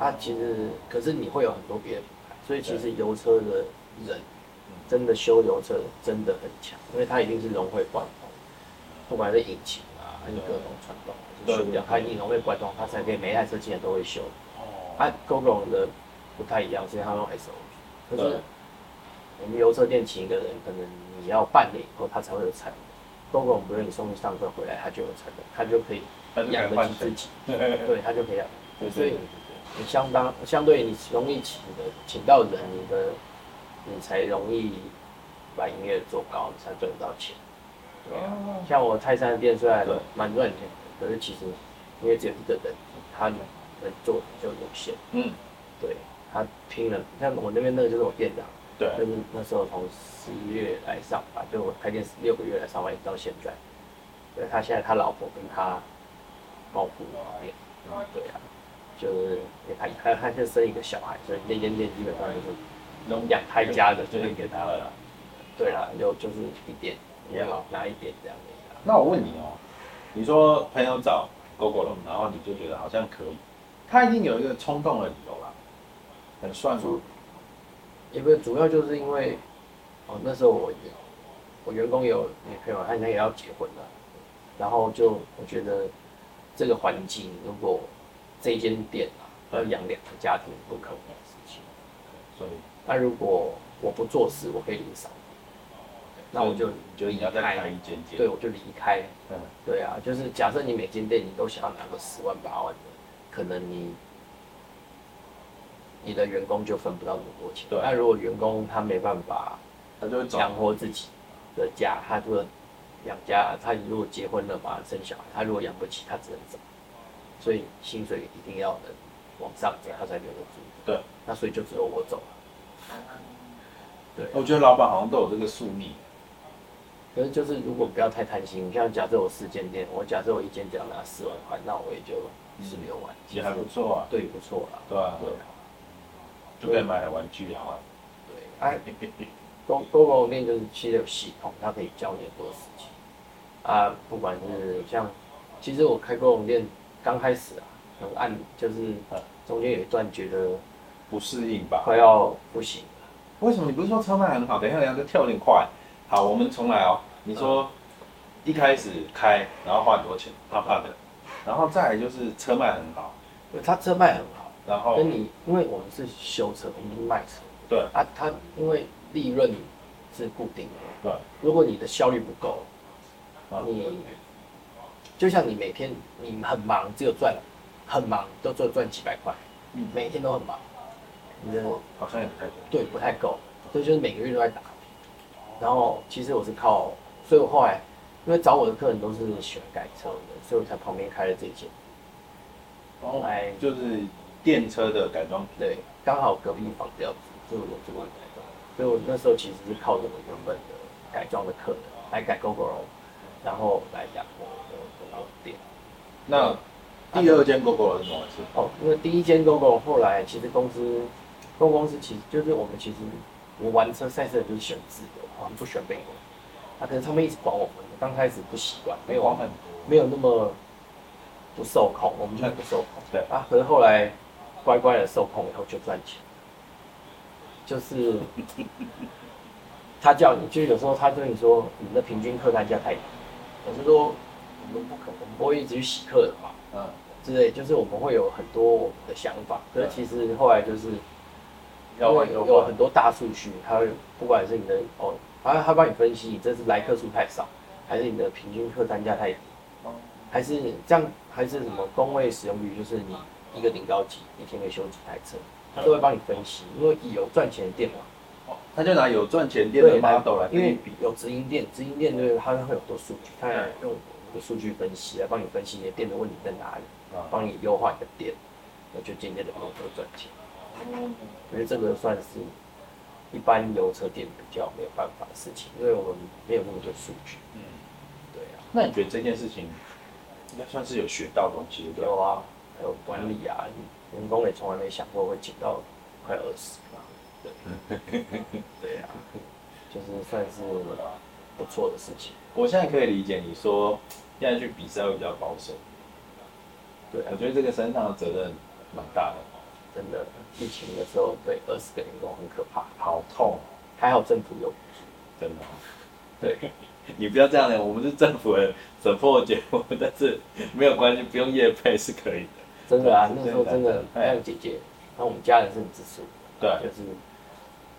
[SPEAKER 2] 它其实，可是你会有很多别的品牌，所以其实油车的人真的修油车真的很强，因为它一定是融会贯通，不管是引擎啊，还是各种传动，还是修掉，它一定融会贯通，它才可以每一台车进来都会修。
[SPEAKER 1] 哦，
[SPEAKER 2] 啊 GoGo 的不太一样，所以它用 SOP，可是我们油车店请一个人，可能你要半年以后他才会有产能。GoGo 不是你送去上课回来，他就有产能，他就可以养得，起自己，
[SPEAKER 1] 对
[SPEAKER 2] 他就可以养。所以你相当相对你容易请的，请到人，你的你才容易把营业额做高，你才赚得到钱。对啊，
[SPEAKER 1] 哦
[SPEAKER 2] 像我泰山的店虽然
[SPEAKER 1] 对
[SPEAKER 2] 蛮赚钱的，可是其实因为只有一个人，他能做的就有限。
[SPEAKER 1] 嗯，
[SPEAKER 2] 对他拼了，像我那边那个就是我店长，
[SPEAKER 1] 对，
[SPEAKER 2] 就是那时候从十一月来上班，就我开店六个月来上班，一直到现在。对他现在他老婆跟他帮我付店，对啊，就是因为他他他就生一个小孩，所以那间店基本上就是
[SPEAKER 1] 弄
[SPEAKER 2] 养胎家的，就
[SPEAKER 1] 是
[SPEAKER 2] 给他
[SPEAKER 1] 了。
[SPEAKER 2] 对啦，就就是一点
[SPEAKER 1] 也好
[SPEAKER 2] 拿一点这样子。
[SPEAKER 1] 那我问你哦，你说朋友找狗狗了，然后你就觉得好像可以，他一定有一个冲动的理由啦，很算吗？
[SPEAKER 2] 也不是主要就是因为，哦那时候我有我员工有女朋友，他应该也要结婚了，然后就我觉得这个环境如果这间店啊要养两个家庭不可能的事情，
[SPEAKER 1] 所以。
[SPEAKER 2] 那如果我不做事，我可以领少，那我就
[SPEAKER 1] 觉得你要再开。一间店，
[SPEAKER 2] 对，我就离开。
[SPEAKER 1] 嗯，
[SPEAKER 2] 对啊，就是假设你每间店你都想要拿个十万八万的，可能你你的员工就分不到那么多钱。
[SPEAKER 1] 对。
[SPEAKER 2] 那如果员工他没办法
[SPEAKER 1] 他就
[SPEAKER 2] 养活自己的家，他如果养家，他如果结婚了嘛，生小孩，他如果养不起，他只能走。所以薪水一定要能往上涨，他才留得住。
[SPEAKER 1] 对，
[SPEAKER 2] 那所以就只有我走。了。对，
[SPEAKER 1] 我觉得老板好像都有这个宿命，
[SPEAKER 2] 可是就是如果不要太贪心，像假设我四间店，我假设我一间只要拿四万块，那我也就四六万，
[SPEAKER 1] 也还不错啊，
[SPEAKER 2] 对，不错啦。
[SPEAKER 1] 对啊，
[SPEAKER 2] 对啊，
[SPEAKER 1] 就可以买玩具啊，
[SPEAKER 2] 对，哎，公公共店就是其实有系统，它可以教你很多事情。啊，不管是像，其实我开公共店刚开始啊，很暗就是中间有一段觉得
[SPEAKER 1] 不适应吧？
[SPEAKER 2] 快要不行了，
[SPEAKER 1] 为什么你不是说车卖很好？等一下，等一下，这跳有点快。好，我们重来哦。你说一开始开，然后花很多钱，怕怕的，然后再来就是车卖很好，
[SPEAKER 2] 因为它车卖很好，
[SPEAKER 1] 然后
[SPEAKER 2] 跟你因为我们是修车，我们是卖车，
[SPEAKER 1] 对
[SPEAKER 2] 啊，他因为利润是固定的，
[SPEAKER 1] 对，
[SPEAKER 2] 如果你的效率不够，
[SPEAKER 1] 啊
[SPEAKER 2] 你就像你每天你很忙，只有赚很忙，都只有赚几百块，
[SPEAKER 1] 嗯
[SPEAKER 2] 每天都很忙，你的
[SPEAKER 1] 好像也不太够。
[SPEAKER 2] 对不太够，所以就是每个月都在打拼。然后其实我是靠，所以我后来因为找我的客人都是喜欢改车的，所以我才旁边开了这间。
[SPEAKER 1] 后
[SPEAKER 2] 来
[SPEAKER 1] 就是电车的改装，
[SPEAKER 2] 对，刚好隔壁房掉就有这个改装，所以我那时候其实是靠着我原本的改装的客人来改 GoGo，然后来养我的我的店。
[SPEAKER 1] 那第二间 GoGo 是怎么回事？
[SPEAKER 2] 哦，因为第一间 GoGo 后来其实公司，GO 公司其实就是我们其实我玩车赛车就是喜欢自由，我们不喜欢被管。啊，可是他们一直管我们，刚开始不习惯，没有
[SPEAKER 1] 黄很多，
[SPEAKER 2] 没有那么不受控，我们就不受控。
[SPEAKER 1] 对
[SPEAKER 2] 啊，可是后来乖乖的受控以后就赚钱，就是 他叫你，就有时候他跟你说你的平均客单价太低，我是说我们不可，我们不会一直去洗客的嘛。
[SPEAKER 1] 嗯，
[SPEAKER 2] 之类，就是我们会有很多我们的想法，可是其实后来就是因为
[SPEAKER 1] 要换就换。
[SPEAKER 2] 有很，多大数据，它会不管是你的哦，他他帮你分析，你这是来客数太少，还是你的平均客单价太低，
[SPEAKER 1] 哦
[SPEAKER 2] 还是这样，还是什么工位使用率，就是你一个顶高级一天可以修几台车，他都会帮你分析，因为有赚钱的店嘛，
[SPEAKER 1] 哦他就拿有赚钱店的 model 来
[SPEAKER 2] 因为
[SPEAKER 1] 跟你比，
[SPEAKER 2] 有直营店，直营店就是它会有很多数据，它也用有数据分析来帮你分析你的店的问题在哪里，
[SPEAKER 1] 啊，
[SPEAKER 2] 帮你优化你的店，那就渐渐的能够赚钱。因为这个算是一般油车店比较没有办法的事情，因为我们没有那么多数据。
[SPEAKER 1] 嗯，
[SPEAKER 2] 对啊，
[SPEAKER 1] 那你觉得这件事情应该算是有学到东西？
[SPEAKER 2] 有啊，还有管理啊，员工也从来没想过会请到快二十个。对，对啊，就是算是不错的事情。
[SPEAKER 1] 我现在可以理解你说现在去比赛会比较保守，
[SPEAKER 2] 对啊
[SPEAKER 1] 我，觉得这个身上的责任蛮大的，
[SPEAKER 2] 真的，疫情的时候对二十个员工很可怕，
[SPEAKER 1] 好痛，
[SPEAKER 2] 还好政府有
[SPEAKER 1] 真的。
[SPEAKER 2] 助。对，
[SPEAKER 1] 你不要这样的，我们是政府的 support 节目，但是没有关系，不用业配是可以的。
[SPEAKER 2] 真的啊，那时候真的，
[SPEAKER 1] 哎
[SPEAKER 2] 还有姐姐，然后我们家人是很支持我的，
[SPEAKER 1] 对
[SPEAKER 2] 就是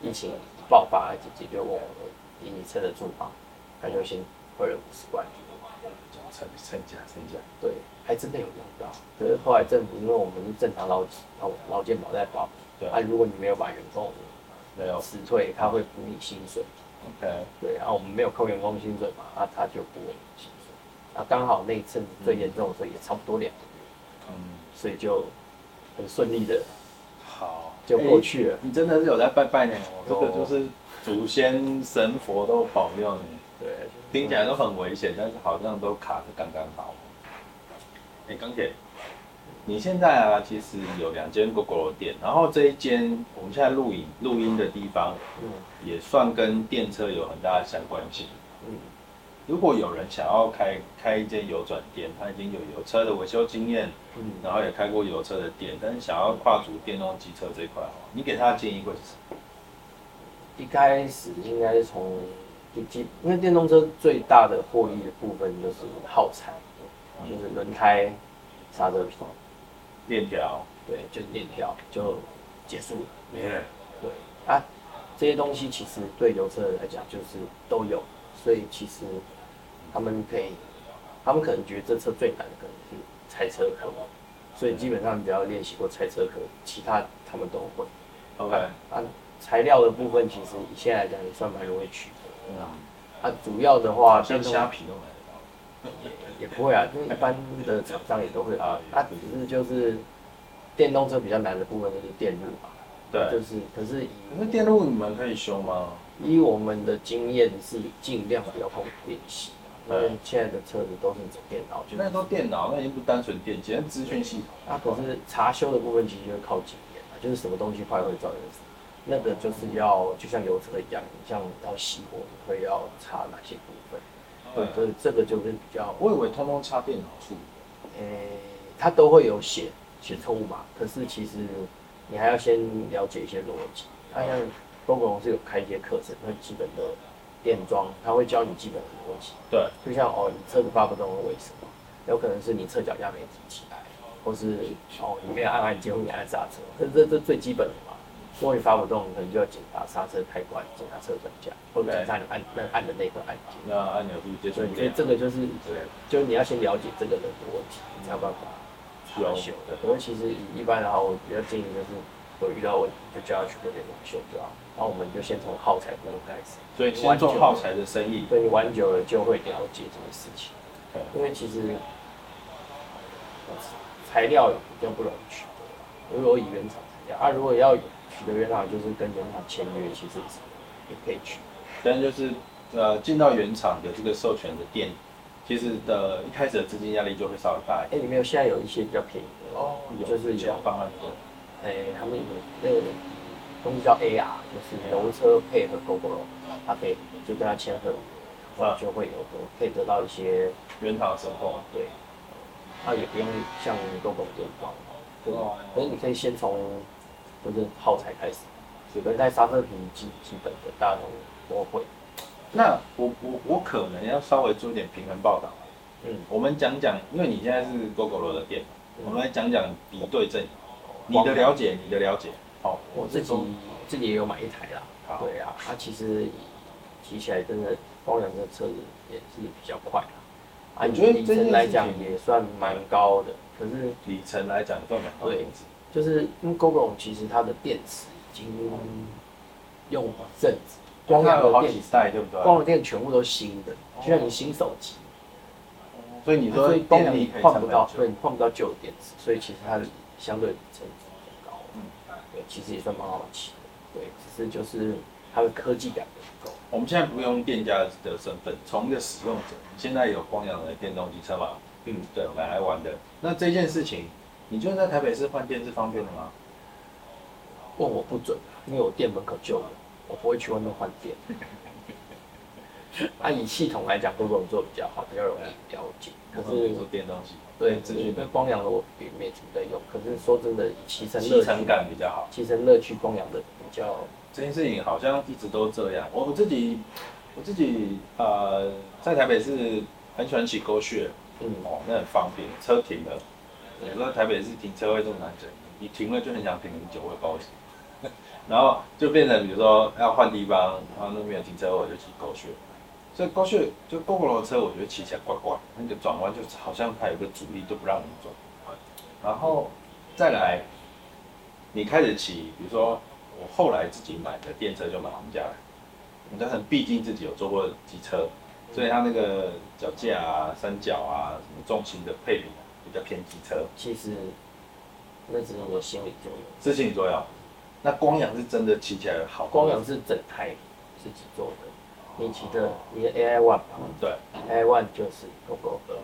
[SPEAKER 2] 疫情爆发，姐姐就问我你撑得住吗？他就先汇了五十万，
[SPEAKER 1] 撑撑价撑价，
[SPEAKER 2] 对，还真的有用到。可是后来政府因为我们是正常劳劳劳健保在保，
[SPEAKER 1] 对
[SPEAKER 2] 啊，如果你没有把员工
[SPEAKER 1] 没有
[SPEAKER 2] 辞退，他会补你薪水
[SPEAKER 1] ，OK，
[SPEAKER 2] 对，然后我们没有扣员工薪水嘛，啊，他就补我们薪水，啊，刚好那一阵子最严重的时候也差不多两个月，
[SPEAKER 1] 嗯，
[SPEAKER 2] 所以就很顺利的
[SPEAKER 1] 好，
[SPEAKER 2] 就过去了。
[SPEAKER 1] 你真的是有在拜拜呢，这
[SPEAKER 2] 有
[SPEAKER 1] 个就是祖先神佛都保佑你，
[SPEAKER 2] 对，
[SPEAKER 1] 听起来都很危险，但是好像都卡的刚刚好。哎，钢铁，你现在啊，其实有两间 GoGo 店，然后这一间我们现在录影录音的地方，
[SPEAKER 2] 嗯
[SPEAKER 1] 也算跟电车有很大的相关性。
[SPEAKER 2] 嗯
[SPEAKER 1] 如果有人想要开开一间油转店，他已经有油车的维修经验，
[SPEAKER 2] 嗯，
[SPEAKER 1] 然后也开过油车的店，但是想要跨足电动机车这一块，你给他的建议会是什么？
[SPEAKER 2] 一开始应该是从就基，因为电动车最大的获益的部分就是耗材，就是轮胎、刹车皮，
[SPEAKER 1] 链条，
[SPEAKER 2] 对，就是链条就结束了。
[SPEAKER 1] 没了。
[SPEAKER 2] 对啊，这些东西其实对油车来讲就是都有，所以其实他们可以，他们可能觉得这车最难的可能是拆车壳，所以基本上只要练习过拆车壳，其他他们都会。
[SPEAKER 1] OK，
[SPEAKER 2] 啊，材料的部分其实以现在来讲也算蛮容易取啊。啊，主要的话，
[SPEAKER 1] 像
[SPEAKER 2] 电动
[SPEAKER 1] 虾皮都买得
[SPEAKER 2] 也不会啊，因为一般的厂商也都会啊。啊，只是就是电动车比较难的部分就是电路嘛，
[SPEAKER 1] 对，
[SPEAKER 2] 就是可是以
[SPEAKER 1] 可是电路你们可以修吗？
[SPEAKER 2] 以我们的经验是尽量不要碰电系，因为现在的车子都是走电脑，就
[SPEAKER 1] 那都电脑，那已经不单纯电机，那资讯系统。
[SPEAKER 2] 啊，可是查修的部分其实就是靠经验啊，就是什么东西坏会造成什么，那个就是要就像油车一样，你像要熄火，你会要查哪些部分，对，所以这个就是比较，
[SPEAKER 1] 我以为通通插电脑处理。
[SPEAKER 2] 诶、它都会有写写错误码，可是其实你还要先了解一些逻辑，它像 GoGo 是有开一些课程，那基本的电装，它会教你基本的逻辑，
[SPEAKER 1] 对，
[SPEAKER 2] 就像哦，你车子发不动是为什么？有可能是你侧脚架没提起来，或是哦你没有按按键或你按刹车，可是这这最基本的嘛。如果你发不动，可能就要检查刹车开关、检查车转架，或者检查你按那按的那个按键。
[SPEAKER 1] 那按钮是接触
[SPEAKER 2] 所以所以。这个就是
[SPEAKER 1] 对，
[SPEAKER 2] 就是你要先了解这个人的问题，你才有办法查修的。可是其实一般的话，我比较建议就是我遇到问题就叫他去做电动修就好，然后我们就先从耗材部分开始。
[SPEAKER 1] 所以先做耗材的生意。
[SPEAKER 2] 对你玩久了就会了解这个事情，
[SPEAKER 1] 对
[SPEAKER 2] 因为其实材料比较不容易取得，如果以原厂材料啊，如果要取得原厂，就是跟原厂签约，其实也可以去。
[SPEAKER 1] 但就是呃，进到原厂有这个授权的店，其实的一开始的资金压力就会稍微大一点
[SPEAKER 2] 哎、
[SPEAKER 1] 点。
[SPEAKER 2] 里面有现在有一些比较便宜的
[SPEAKER 1] 哦，
[SPEAKER 2] 就是有
[SPEAKER 1] 有方案的。
[SPEAKER 2] 哎、他们有那个东西叫 AR，就是油车配合 GoGo，它可以就跟他签合约，然后就会有可以得到一些
[SPEAKER 1] 原厂的售后。
[SPEAKER 2] 对，那也不用像 GoGo 电装，对
[SPEAKER 1] 哦
[SPEAKER 2] 可是你可以先从就是耗材开始，
[SPEAKER 1] 是
[SPEAKER 2] 轮胎刹车皮基基本的大家都都会，
[SPEAKER 1] 那我我我可能要稍微做一点平衡报道。
[SPEAKER 2] 嗯，
[SPEAKER 1] 我们讲讲，因为你现在是 GoGo 的店，我们来讲讲敌对阵营。你的了解，你的了解。好，
[SPEAKER 2] 我自己自己也有买一台啦，
[SPEAKER 1] 好
[SPEAKER 2] 对啊，它其实骑起来真的光良这车子也是比较快啦，啊，
[SPEAKER 1] 我觉得
[SPEAKER 2] 里程来讲也算蛮高的，可是
[SPEAKER 1] 里程来讲，算蛮高的。
[SPEAKER 2] 就是因为 GoGo 其实它的电池已经用一阵子，光
[SPEAKER 1] 它有好
[SPEAKER 2] 良的电
[SPEAKER 1] 几代，对不对？
[SPEAKER 2] 光的电全部都新的，就像你新手机，
[SPEAKER 1] 所以你说电力
[SPEAKER 2] 换不到，对，换不到旧的电池，所以其实它的相对里程比较高。
[SPEAKER 1] 嗯
[SPEAKER 2] 对，其实也算蛮好骑的。对，只是就是它的科技感不够。
[SPEAKER 1] 我们现在不用店家的身份，从一个使用者，现在有光阳的电动机车嘛？
[SPEAKER 2] 嗯，
[SPEAKER 1] 对，买来玩的。那这件事情，你觉得在台北市换电是方便的吗？
[SPEAKER 2] 问我不准，因为我店门口就有，我不会去外面换电。啊，以系统来讲，多种做比较好，比较容易了解。可是
[SPEAKER 1] 做电动机，
[SPEAKER 2] 对，
[SPEAKER 1] 资讯的
[SPEAKER 2] 自己对光阳的我也没怎么在用。可是说真的，以骑乘乐趣
[SPEAKER 1] 骑乘感比较好。
[SPEAKER 2] 骑乘乐趣光阳的比较，
[SPEAKER 1] 这件事情好像一直都这样。我我自己，我自己呃，在台北市很喜欢骑狗血，
[SPEAKER 2] 嗯，
[SPEAKER 1] 哦，那很方便，车停了。有时候台北市停车位这么难整，你停了就很想停很久，我也不知道为什么。然后就变成比如说要换地方，然后那边有停车位，我就骑狗血。所以狗血就 GoGo 的车，我觉得骑起来怪怪，那个转弯就好像它有个阻力，就不让你转。然后再来，你开始骑，比如说我后来自己买的电车就买我们家的，我们家人毕竟自己有做过机车，所以它那个脚架啊、三角啊、什么重心的配比比较偏机车，
[SPEAKER 2] 其实那只是我心理作用。
[SPEAKER 1] 是心理作用。那光阳是真的骑起来好，
[SPEAKER 2] 光阳是整台自己做的，你骑的你的 AI One 嘛
[SPEAKER 1] 对
[SPEAKER 2] ，，AI One 就是 GoGo 的，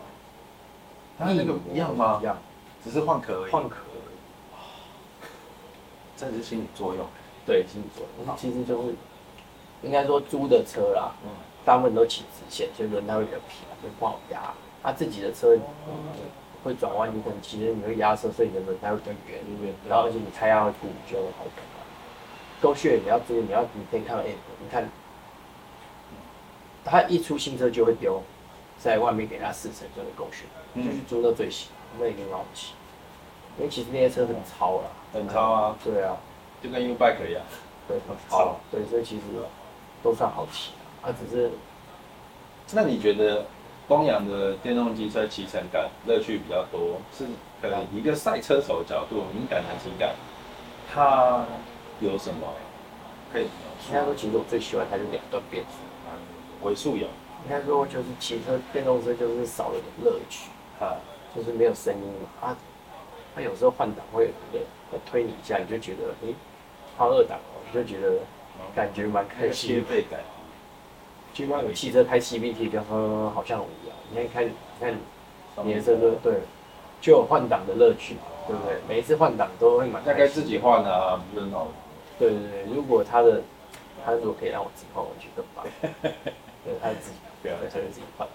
[SPEAKER 1] 它那个一样吗
[SPEAKER 2] 一？样，
[SPEAKER 1] 只是换壳而已，
[SPEAKER 2] 换壳而已。
[SPEAKER 1] 这是心理作用。
[SPEAKER 2] 对，心理作用，其实就是应该说租的车啦，
[SPEAKER 1] 嗯，
[SPEAKER 2] 大部分都骑直线，所以轮胎会比较平，会不好压。他、自己的车、嗯会转弯，你可能其实你会压车，所以你的轮胎会比较圆，然后而且你胎压会鼓就会好转。勾血你要注意，你要你可以看到 app，你看，他一出新车就会丢，在外面给他试乘就会勾血，
[SPEAKER 1] 嗯
[SPEAKER 2] 就是租到最新，那一定很好骑。因为其实那些车很超啦，
[SPEAKER 1] 很超啊，
[SPEAKER 2] 对啊，
[SPEAKER 1] 就跟 U bike 一样。
[SPEAKER 2] 对，很超，对，所以其实都算好骑啊，啊只是
[SPEAKER 1] 那你觉得光阳的电动机车骑乘感乐趣比较多，是可能一个赛车手的角度敏感的体感，它有什么可以
[SPEAKER 2] 应该说，其实我最喜欢它是两段变速。
[SPEAKER 1] 尾速有
[SPEAKER 2] 应该说就是骑车电动车就是少了点乐趣，
[SPEAKER 1] 啊？
[SPEAKER 2] 就是没有声音嘛。啊，它有时候换挡会有点会推你一下，你就觉得诶，换二档哦，就觉得感觉蛮开心。
[SPEAKER 1] 背感，
[SPEAKER 2] 就像有汽车开 CVT 跟呵，好像无聊。你看开，你看你的车都对，就有换挡的乐趣，对不对？每一次换挡都会蛮
[SPEAKER 1] 大概自己换啊，不是那种
[SPEAKER 2] 对对对，如果他的他如果可以让我自己换，我觉得更棒。对，他自己
[SPEAKER 1] 对
[SPEAKER 2] 他就自己换。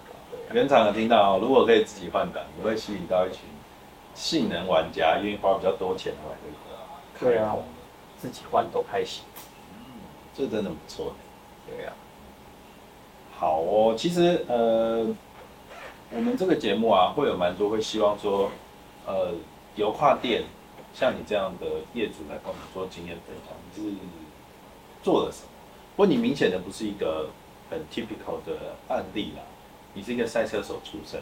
[SPEAKER 1] 原厂有听到哦，如果可以自己换挡，你会吸引到一群性能玩家，愿意花比较多钱买这个
[SPEAKER 2] 对啊自己换都开心。
[SPEAKER 1] 这真的不错。
[SPEAKER 2] 对啊，
[SPEAKER 1] 好哦，其实呃，我们这个节目啊，会有蛮多会希望说，呃，油跨店像你这样的业主来跟我们做经验分享，你是做了什么？不过你明显的不是一个很 typical 的案例啦，你是一个赛车手出身，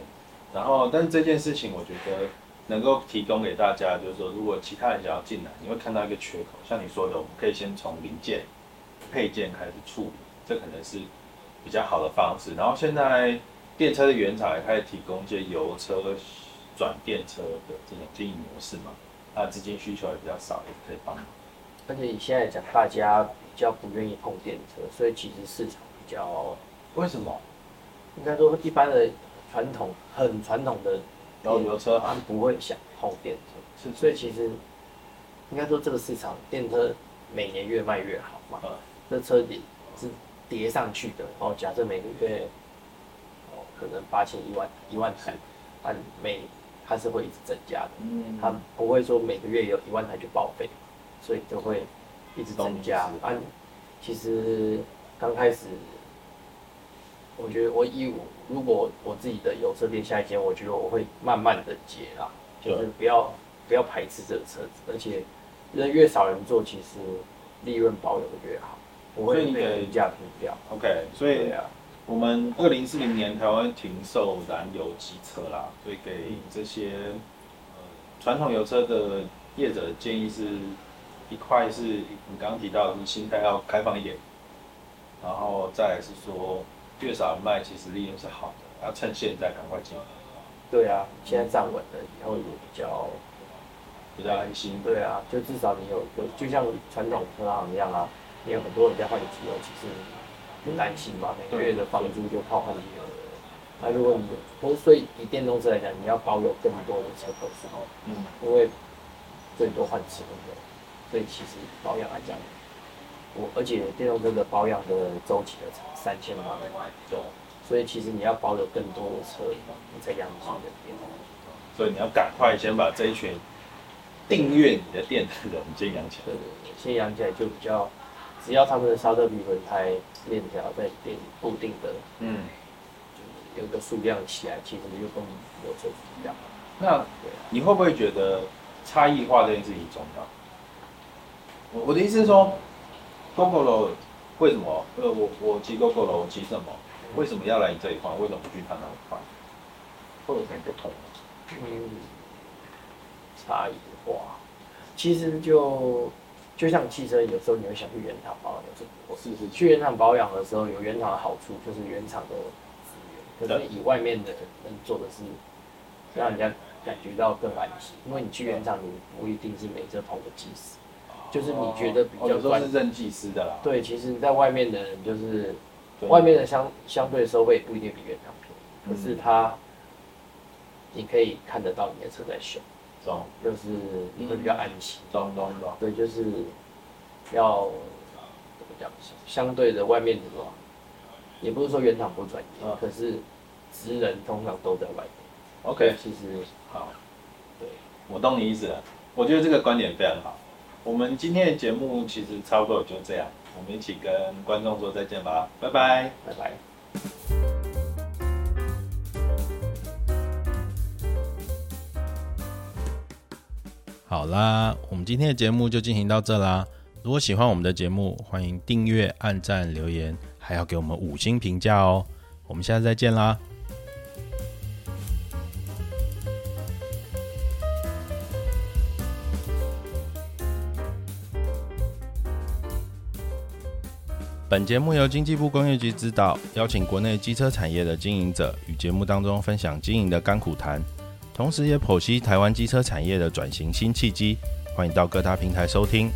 [SPEAKER 1] 然后但是这件事情我觉得能够提供给大家，就是说如果其他人想要进来，你会看到一个缺口，像你说的，我们可以先从零件、配件开始处理，这可能是比较好的方式。然后现在电车的原厂也开始提供一些油车转电车的这种经营模式嘛，那资金需求也比较少，也可以帮忙。
[SPEAKER 2] 而且你现在讲，大家比较不愿意碰电车，所以其实市场比较
[SPEAKER 1] 为什么？
[SPEAKER 2] 应该说一般的传统很传统的
[SPEAKER 1] 然后油车
[SPEAKER 2] 他们不会想碰电车，
[SPEAKER 1] 是
[SPEAKER 2] 所以其实应该说这个市场电车每年越卖越好嘛。
[SPEAKER 1] 嗯
[SPEAKER 2] 这车也是叠上去的哦。假设每个月哦可能八千一万一万台，按每它是会一直增加的，
[SPEAKER 1] 嗯。
[SPEAKER 2] 它不会说每个月有一万台就报废，所以就会一直增加。按其实刚开始，我觉得我以我如果我自己的有车店下一间，我觉得我会慢慢的接啦，就是不要不要排斥这个车子，而且人越少人做，其实利润保有的越好，不会被人价平掉。
[SPEAKER 1] OK，所以
[SPEAKER 2] 啊，
[SPEAKER 1] 我们二零四零年台湾停售燃油机车啦，所以给这些呃传统油车的业者的建议是，一块是你刚刚提到的，你心态要开放一点，然后再来是说越少卖，其实利润是好的，要趁现在赶快进。
[SPEAKER 2] 对啊，现在站稳了以后也比较
[SPEAKER 1] 比较安心。
[SPEAKER 2] 对啊，就至少你有有，就像传统车行一样啊，你有很多人在换机油，其实不担心嘛，每个月的房租就靠换机油了。那如果你，不所以以电动车来讲，你要保有更多的车头时候，
[SPEAKER 1] 嗯，
[SPEAKER 2] 因为最多换齿轮的，所以其实保养来讲，我而且电动车的保养的周期的三千万，
[SPEAKER 1] 对。
[SPEAKER 2] 所以其实你要保有更多的车，你才养自己的电动车。
[SPEAKER 1] 所以你要赶快先把这一群订阅你的店的人先养起来。
[SPEAKER 2] 先养起来就比较，只要他们的沙特皮轮胎链条在定固定的，
[SPEAKER 1] 嗯，
[SPEAKER 2] 有个数量起来，其实就跟摩托车一样。
[SPEAKER 1] 那你会不会觉得差异化这件事情重要？我我的意思是说，GoGo 为什么？呃，我我骑 GoGo 我骑什么？为什么要来你这一块？为什么不去他那一块？或者什么不同？
[SPEAKER 2] 嗯，差异化，其实就就像汽车，有时候你会想去原厂保养，有时候不会。
[SPEAKER 1] 是是
[SPEAKER 2] 去原厂保养的时候，有原厂的好处，就是原厂的资源。可是以外面的人能做的是，让人家感觉到更安心，因为你去原厂，你不一定是每车同个技师，就是你觉得比
[SPEAKER 1] 哦有时候是认技师的啦。
[SPEAKER 2] 对，其实，在外面的人就是外面的相相对收费不一定比原厂便宜，可是
[SPEAKER 1] 嗯
[SPEAKER 2] 他你可以看得到你的车在修，
[SPEAKER 1] 懂
[SPEAKER 2] 就是会比较安心。
[SPEAKER 1] 懂懂懂。
[SPEAKER 2] 对，就是要怎么讲，相对的外面的话，也不是说原厂不专业，
[SPEAKER 1] 嗯
[SPEAKER 2] 可是职人通常都在外面。
[SPEAKER 1] OK，
[SPEAKER 2] 其实
[SPEAKER 1] 好，
[SPEAKER 2] 对，
[SPEAKER 1] 我懂你意思了。我觉得这个观点非常好。我们今天的节目其实差不多也就这样，我们一起跟观众说再见吧，拜拜。
[SPEAKER 2] 拜拜。
[SPEAKER 3] 好啦，我们今天的节目就进行到这啦。如果喜欢我们的节目，欢迎订阅、按赞、留言，还要给我们五星评价哦。我们下次再见啦。本节目由经济部工业局指导，邀请国内机车产业的经营者与节目当中分享经营的甘苦谈。同时也剖析台湾机车产业的转型新契机，欢迎到各大平台收听。